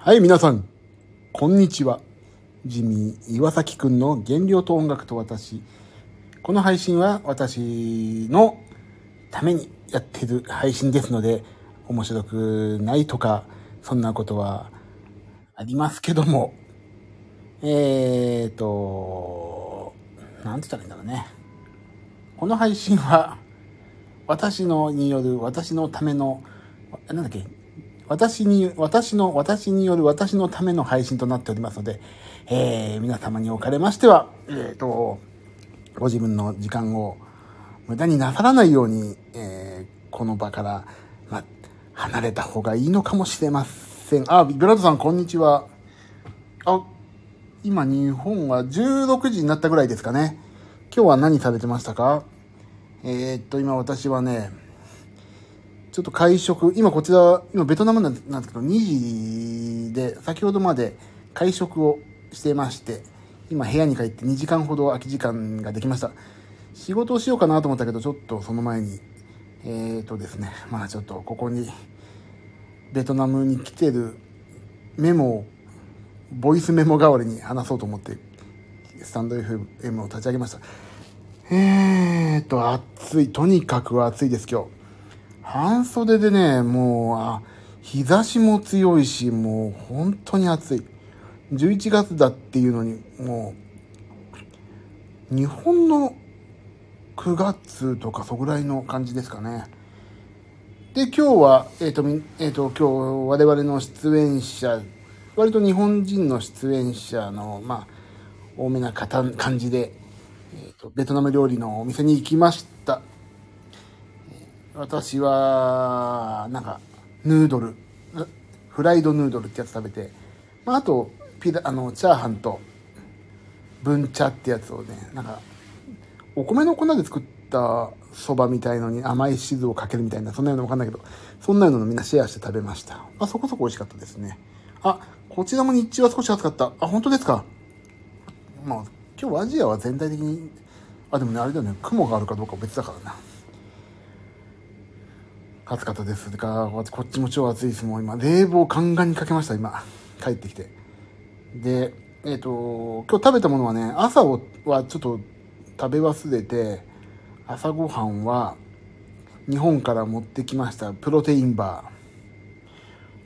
はい、皆さん、こんにちは。ジミー岩崎くんの原料と音楽と私。この配信は私のためにやってる配信ですので、面白くないとか、そんなことはありますけども、えーと、なんて言ったらいいんだろうね。この配信は、私のによる、私のための、なんだっけ、私に、私の、私による私のための配信となっておりますので、えー、皆様におかれましては、えーと、ご自分の時間を無駄になさらないように、えー、この場から、ま、離れた方がいいのかもしれません。あ、ブラートさん、こんにちは。あ、今日本は16時になったぐらいですかね。今日は何されてましたか？えー、っと、今私はね、ちょっと会食、今こちら、今ベトナムなんですけど、2時で、先ほどまで会食をしてまして、今部屋に帰って2時間ほど空き時間ができました。仕事をしようかなと思ったけど、ちょっとその前に、えーとですね、まあちょっとここに、ベトナムに来てるメモを、ボイスメモ代わりに話そうと思って、スタンド FM を立ち上げました。えーと、暑い。とにかく暑いです、今日。半袖でね、もう、あ、日差しも強いし、もう本当に暑い。11月だっていうのに、もう、日本の9月とかそぐらいの感じですかね。で、今日は、えっ、ー、と、えっ、ー、と、今日我々の出演者、割と日本人の出演者の、まあ、多めな感じで、えーと、ベトナム料理のお店に行きました。私は、なんか、ヌードル、フライドヌードルってやつ食べて、まあ、あと、ピラ、あの、チャーハンと、ブンチャってやつをね、なんか、お米の粉で作ったそばみたいのに甘い汁をかけるみたいな、そんなようなわかんないけど、そんなのみんなシェアして食べました。まあ、そこそこ美味しかったですね。あ、こちらも日中は少し暑かった。あ、本当ですか？まあ、今日アジアは全体的に、あ、でもね、あれだよね、雲があるかどうかは別だからな。暑かったですが、こっちも超暑いです。もう今、冷房ガンガンにかけました、今。帰ってきて。で、えっ、ー、と、今日食べたものはね、朝はちょっと食べ忘れて、朝ごはんは日本から持ってきましたプロテインバ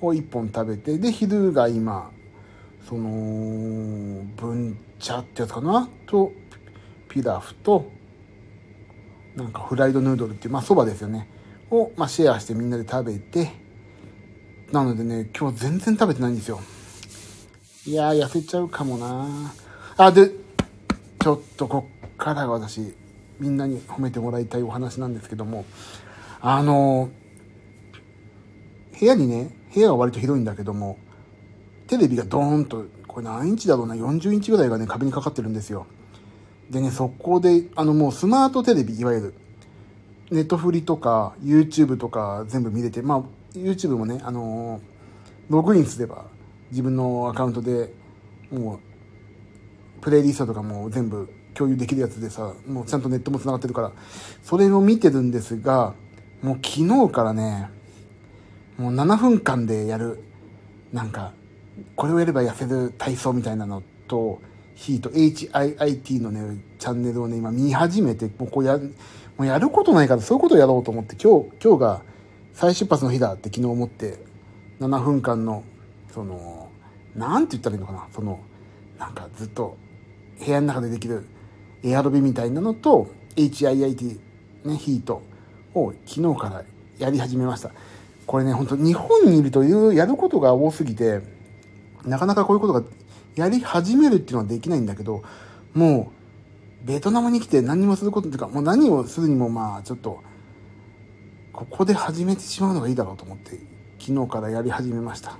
ーを1本食べて、で、昼が今、その、文茶ってやつかな？と、ピラフと、なんかフライドヌードルっていう、まあ蕎麦ですよね。を、まあ、シェアしてみんなで食べて、なのでね、今日全然食べてないんですよ。いやー、痩せちゃうかもなあ、で、ちょっとこっからが私、みんなに褒めてもらいたいお話なんですけども、あの部屋にね、部屋は割と広いんだけども、テレビがドーンと、これ何インチだろうな、40インチぐらいがね、壁にかかってるんですよ。でね、そこで、あのもうスマートテレビ、いわゆる、ネットフリとか YouTube とか全部見れて、まあ YouTube もね、あのログインすれば自分のアカウントでもうプレイリストとかも全部共有できるやつでさ、もうちゃんとネットも繋がってるから、それを見てるんですが、もう昨日からね、もう7分間でやる、なんか、これをやれば痩せる体操みたいなのと、ヒート、HIIT のね、チャンネルをね、今見始めて、もうこうや、もうやることないからそういうことをやろうと思って、今日、今日が再出発の日だって昨日思って、7分間の、その、なんて言ったらいいのかな、その、なんかずっと部屋の中でできるエアロビみたいなのと、HIIT、ね、ヒートを昨日からやり始めました。これね、本当日本にいるというやることが多すぎて、なかなかこういうことがやり始めるっていうのはできないんだけど、もう、ベトナムに来て何もすることっていうか、もう何をするにもまあちょっと、ここで始めてしまうのがいいだろうと思って、昨日からやり始めました。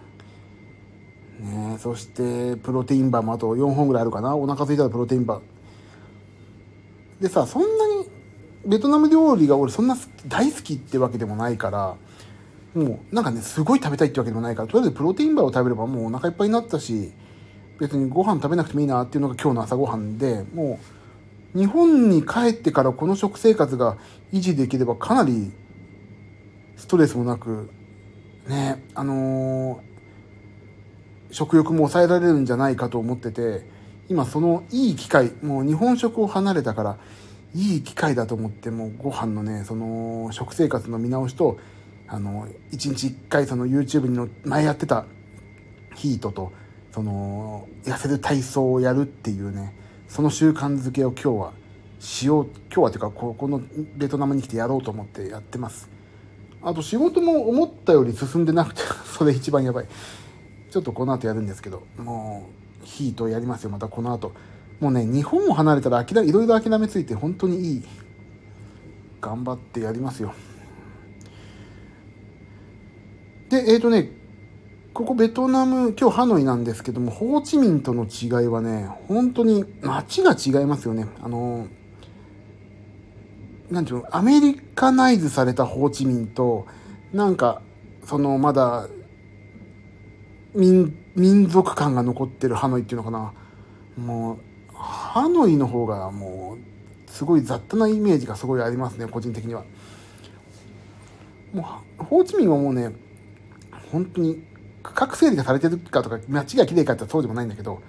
ねそして、プロテインバーもあと4本ぐらいあるかな。お腹空いたらプロテインバー。でさ、そんなに、ベトナム料理が俺そんな大好きってわけでもないから、もうなんかね、すごい食べたいってわけでもないから、とりあえずプロテインバーを食べればもうお腹いっぱいになったし、別にご飯食べなくてもいいなっていうのが今日の朝ごはんで、もう、日本に帰ってからこの食生活が維持できればかなりストレスもなく、ね、あのー、食欲も抑えられるんじゃないかと思ってて、今そのいい機会、もう日本食を離れたから、いい機会だと思って、もうご飯のね、その食生活の見直しと、あの、一日一回その YouTube にの前やってたヒートと、その、痩せる体操をやるっていうね、その習慣づけを今日はしよう、今日はというか、ここのベトナムに来てやろうと思ってやってます。あと仕事も思ったより進んでなくて、それ一番やばい。ちょっとこの後やるんですけど、もう、ヒートやりますよ、またこの後。もうね、日本を離れたら諦、いろいろ諦めついて本当にいい。頑張ってやりますよ。で、えっ、ー、とね、ここベトナム、今日ハノイなんですけども、ホーチミンとの違いはね、本当に街が違いますよね。あの、なんていうの、アメリカナイズされたホーチミンと、なんか、そのまだ、民、民族感が残ってるハノイっていうのかな。もう、ハノイの方がもう、すごい雑多なイメージがすごいありますね、個人的には。もう、ホーチミンはもうね、本当に区画整理がされてるかとか、街が綺麗かってそうでもないんだけど、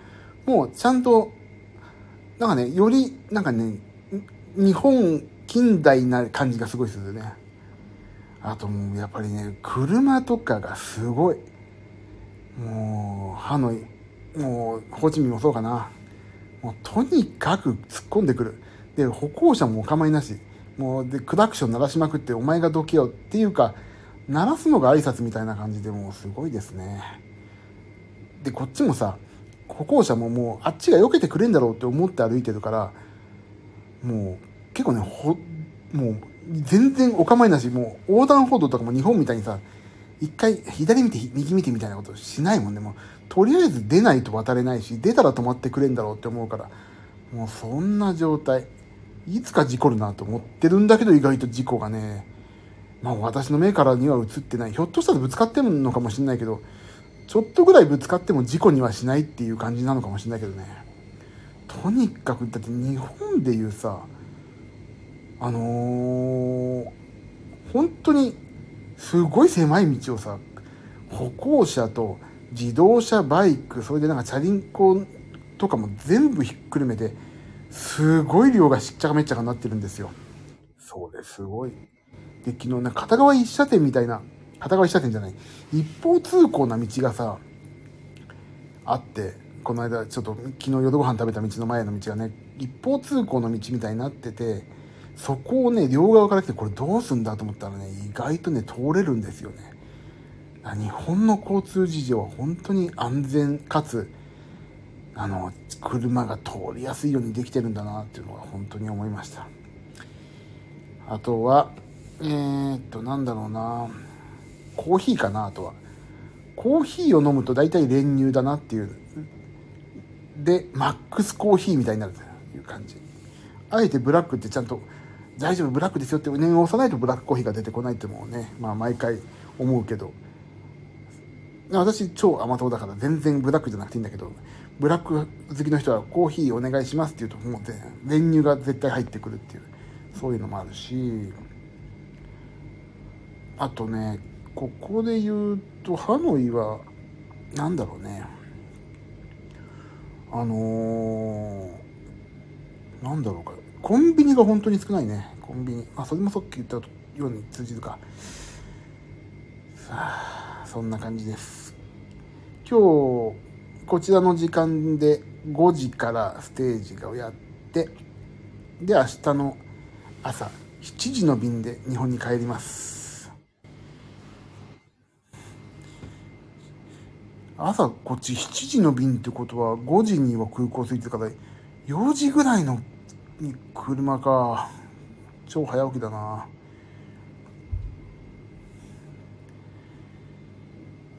もうちゃんと、なんかね、より、なんかね、日本近代な感じがすごいするね。あともうやっぱりね、車とかがすごい。もう、ハノイ、もう、ホーチミンもそうかな。もうとにかく突っ込んでくる。で、歩行者もお構いなし。もう、で、クラクション鳴らしまくって、お前がどけよっていうか、鳴らすのが挨拶みたいな感じでもうすごいですね。で、こっちもさ、歩行者ももうあっちが避けてくれんだろうって思って歩いてるから、もう結構ね、ほ、もう全然お構いなし、もう横断歩道とかも日本みたいにさ、一回左見て右見てみたいなことしないもんね。もうとりあえず出ないと渡れないし、出たら止まってくれんだろうって思うから、もうそんな状態。いつか事故るなと思ってるんだけど意外と事故がね、まあ私の目からには映ってない。ひょっとしたらぶつかってるのかもしれないけど、ちょっとぐらいぶつかっても事故にはしないっていう感じなのかもしれないけどね。とにかく、だって日本でいうさ、あのー、本当にすごい狭い道をさ、歩行者と自動車、バイク、それでなんかチャリンコとかも全部ひっくるめて、すごい量がしっちゃかめっちゃかになってるんですよ。そうです、すごい。で、昨日ね、片側一車線みたいな、片側一車線じゃない、一方通行な道がさ、あって、この間ちょっと昨日夜ご飯食べた道の前の道がね、一方通行の道みたいになってて、そこをね、両側から来てこれどうすんだと思ったらね、意外とね、通れるんですよね。日本の交通事情は本当に安全かつ、あの、車が通りやすいようにできてるんだなっていうのは本当に思いました。あとは、えー、っと、なんだろうな。コーヒーかな、あとは。コーヒーを飲むと大体練乳だなっていう。で、マックスコーヒーみたいになるという感じ。あえてブラックってちゃんと、大丈夫、ブラックですよって念を押さないとブラックコーヒーが出てこないってもうね、まあ毎回思うけど。私超甘党だから全然ブラックじゃなくていいんだけど、ブラック好きの人はコーヒーお願いしますって言うともう練乳が絶対入ってくるっていう、そういうのもあるし、あとねここで言うとハノイは何だろうね。あのー、なんだろうか。コンビニが本当に少ないね。コンビニ。あそれもさっき言ったように通じるか。さあそんな感じです。今日こちらの時間で5時からステージをやってで明日の朝7時の便で日本に帰ります。朝こっち7時の便ってことは5時には空港着いてから4時ぐらいの車か。超早起きだな。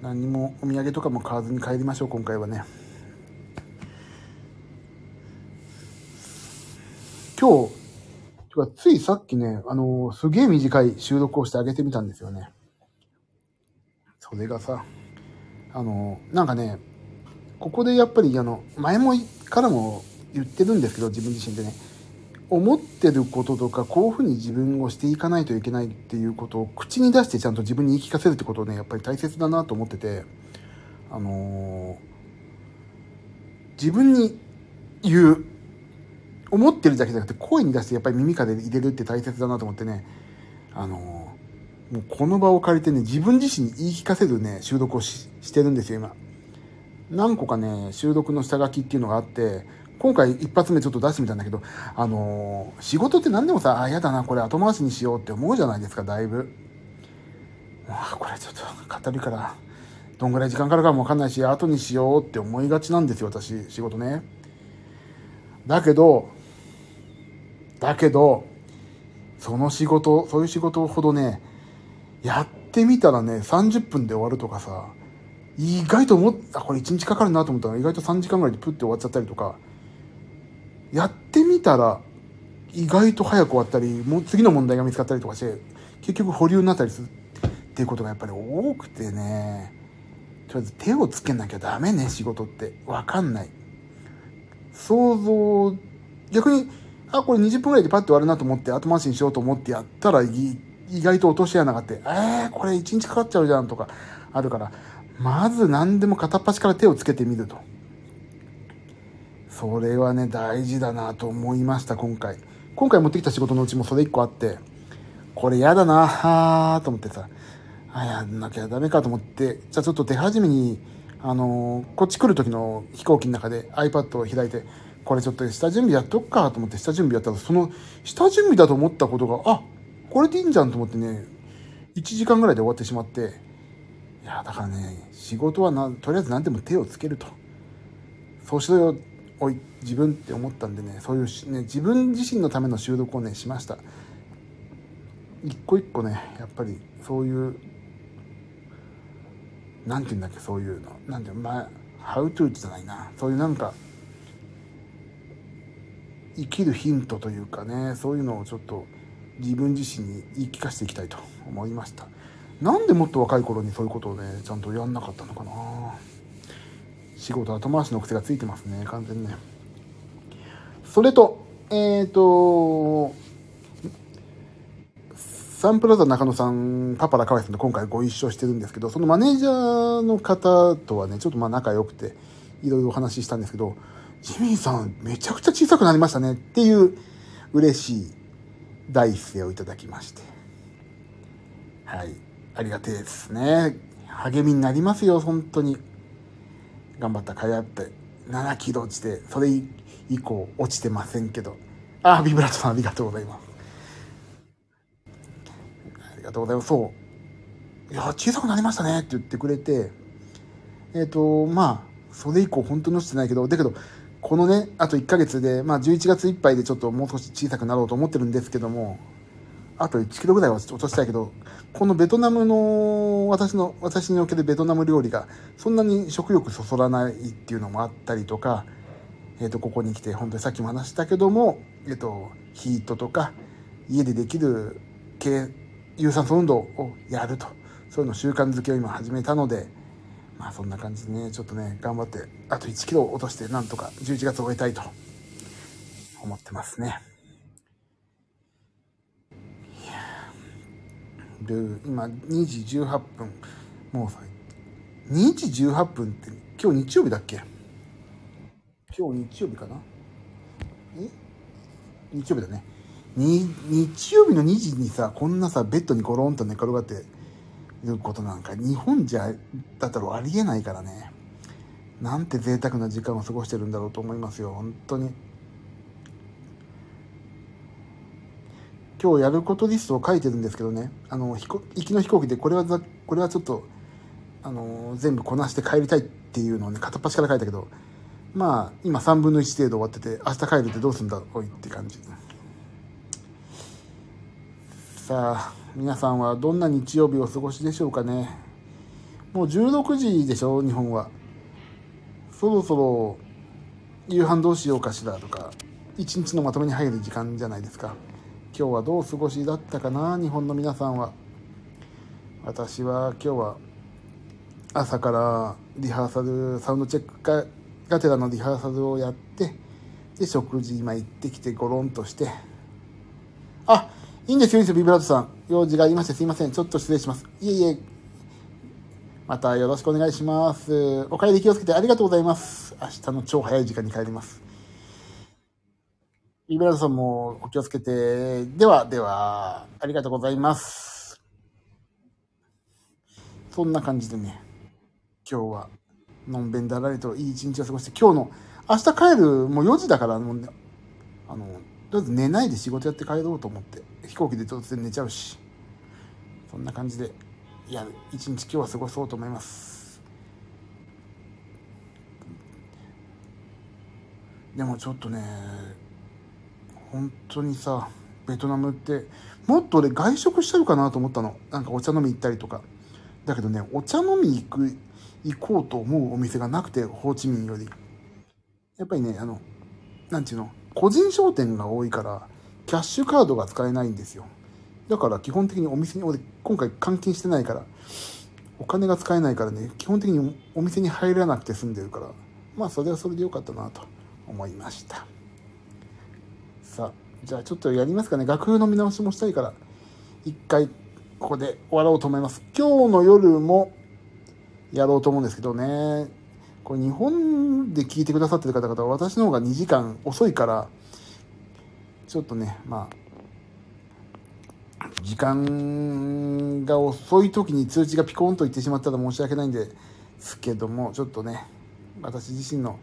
何もお土産とかも買わずに帰りましょう今回はね。今日ついさっきねあのすげえ短い収録をしてあげてみたんですよね。それがさあの、なんかね、ここでやっぱり、あの、前もからも言ってるんですけど、自分自身でね、思ってることとか、こういうふうに自分をしていかないといけないっていうことを口に出してちゃんと自分に言い聞かせるってことをね、やっぱり大切だなと思ってて、あの自分に言う。思ってるだけじゃなくて声に出してやっぱり耳から入れるって大切だなと思ってね、あの、もうこの場を借りてね、自分自身に言い聞かせるね、収録をしてるんですよ、今。何個かね、収録の下書きっていうのがあって、今回一発目ちょっと出してみたんだけど、あのー、仕事って何でもさ、あ、嫌だな、これ後回しにしようって思うじゃないですか、だいぶ。もうこれちょっと語るから、どんぐらい時間かかるかもわかんないし、後にしようって思いがちなんですよ、私、仕事ね。だけど、だけど、その仕事、そういう仕事ほどね、やってみたらね、30分で終わるとかさ、意外と思った、これ1日かかるなと思ったら意外と3時間ぐらいでプッて終わっちゃったりとか、やってみたら意外と早く終わったり、もう次の問題が見つかったりとかして、結局保留になったりするっていうことがやっぱり多くてね、とりあえず手をつけなきゃダメね、仕事って。わかんない。想像、逆に、あ、これ20分ぐらいでパッと終わるなと思って後回しにしようと思ってやったらいい意外と落とし穴があって、えー、これ1日かかっちゃうじゃんとかあるから、まず何でも片っ端から手をつけてみると。それはね、大事だなと思いました、今回。今回持ってきた仕事のうちもそれ1個あって、これ嫌だなはーと思ってさ、あ、やんなきゃダメかと思って、じゃあちょっと手始めに、あのー、こっち来る時の飛行機の中で iPad を開いて、これちょっと下準備やっとくかと思って下準備やったら、その下準備だと思ったことが、あ、これでいいんじゃんと思ってね、1時間ぐらいで終わってしまって、いや、だからね、仕事はな、とりあえず何でも手をつけると。そうしろよ、おい、自分って思ったんでね、そういうね、自分自身のための収録をね、しました。一個一個ね、やっぱりそういう、なんて言うんだっけ、そういうの。なんていうの、まあ、how to じゃないな。そういうなんか、生きるヒントというかねそういうのをちょっと自分自身に言い聞かせていきたいと思いました。なんでもっと若い頃にそういうことをねちゃんとやんなかったのかな。仕事後回しの癖がついてますね完全にね。それとえっ、ー、とサンプラザ中野さんパパラカワイさんと今回ご一緒してるんですけどそのマネージャーの方とはねちょっとまあ仲良くていろいろお話ししたんですけどジミーさん、めちゃくちゃ小さくなりましたねっていう嬉しい第一声をいただきまして。はい。ありがてえですね。励みになりますよ、本当に。頑張った甲斐あって。7キロ落ちて、それ以降落ちてませんけど。ああ、ビブラートさんありがとうございます。ありがとうございます。そう。いや、小さくなりましたねって言ってくれて、えっ、ー、と、まあ、それ以降本当に落ちてないけど、だけど、このね、あと1ヶ月で、まあ11月いっぱいでちょっともう少し小さくなろうと思ってるんですけども、あと1キロぐらいは落としたいけど、このベトナムの、私の、私におけるベトナム料理が、そんなに食欲そそらないっていうのもあったりとか、えっ、ー、と、ここに来て、本当にさっきも話したけども、えっ、ー、と、ヒートとか、家でできる軽有酸素運動をやると、そういうの習慣づけを今始めたので、まあそんな感じでね、ちょっとね、頑張って、あと1キロ落として、なんとか11月終えたいと思ってますね。いやで、今2時18分。もうさ、2時18分って今日日曜日だっけ？今日日曜日かな？え？日曜日だね。に、日曜日の2時にさ、こんなさ、ベッドにゴロンと寝転がって、いうことなんか日本じゃだったらありえないからね。なんて贅沢な時間を過ごしてるんだろうと思いますよ本当に。今日やることリストを書いてるんですけどね。あの行きの飛行機でこれはこれはちょっとあの全部こなして帰りたいっていうのをね片っ端から書いたけどまあ今3分の1程度終わってて明日帰るってどうすんだおいって感じ。さあ。皆さんはどんな日曜日をお過ごしでしょうかね。もう16時でしょ日本は。そろそろ夕飯どうしようかしらとか一日のまとめに入る時間じゃないですか。今日はどう過ごしだったかな日本の皆さんは。私は今日は朝からリハーサルサウンドチェックがてらのリハーサルをやってで食事今行ってきてゴロンとして。あいいんですよ、いいんですよ、ビブラートさん。用事がありましてすいません。ちょっと失礼します。いえいえ。またよろしくお願いします。お帰り気をつけてありがとうございます。明日の超早い時間に帰ります。イベラートさんもお気をつけて。では、では、ありがとうございます。そんな感じでね、今日は、のんべんだらりといい一日を過ごして、今日の、明日帰る、もう4時だから、もうね、あの、りあえず寝ないで仕事やって帰ろうと思って、飛行機で突然寝ちゃうし、そんな感じで、やる、一日今日は過ごそうと思います。でもちょっとね、本当にさベトナムってもっと俺外食しちゃうかなと思ったの。なんかお茶飲み行ったりとか。だけどねお茶飲み行く行こうと思うお店がなくてホーチミンより。やっぱりねあのなんていうの？個人商店が多いからキャッシュカードが使えないんですよ。だから基本的にお店に俺今回換金してないからお金が使えないからね基本的にお店に入らなくて済んでるからまあそれはそれでよかったなと思いました。さあじゃあちょっとやりますかね。楽譜の見直しもしたいから一回ここで終わろうと思います。今日の夜もやろうと思うんですけどね。これ日本で聞いてくださってる方々は私の方が2時間遅いからちょっとねまあ時間が遅い時に通知がピコンといってしまったら申し訳ないんですけどもちょっとね私自身の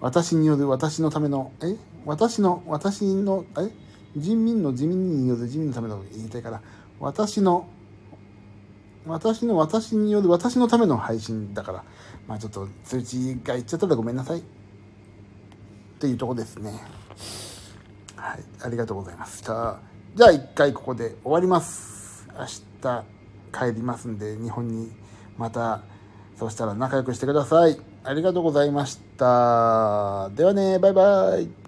私による私のためのえ？私の、私の、え？人民の自民による自民のための言いたいから、私の、私の私による私のための配信だから、まあちょっと通知がいっちゃったらごめんなさい。っていうとこですね。はい、ありがとうございました。じゃあ一回ここで終わります。明日帰りますんで、日本にまた、そしたら仲良くしてください。ありがとうございました。ではね、バイバイ。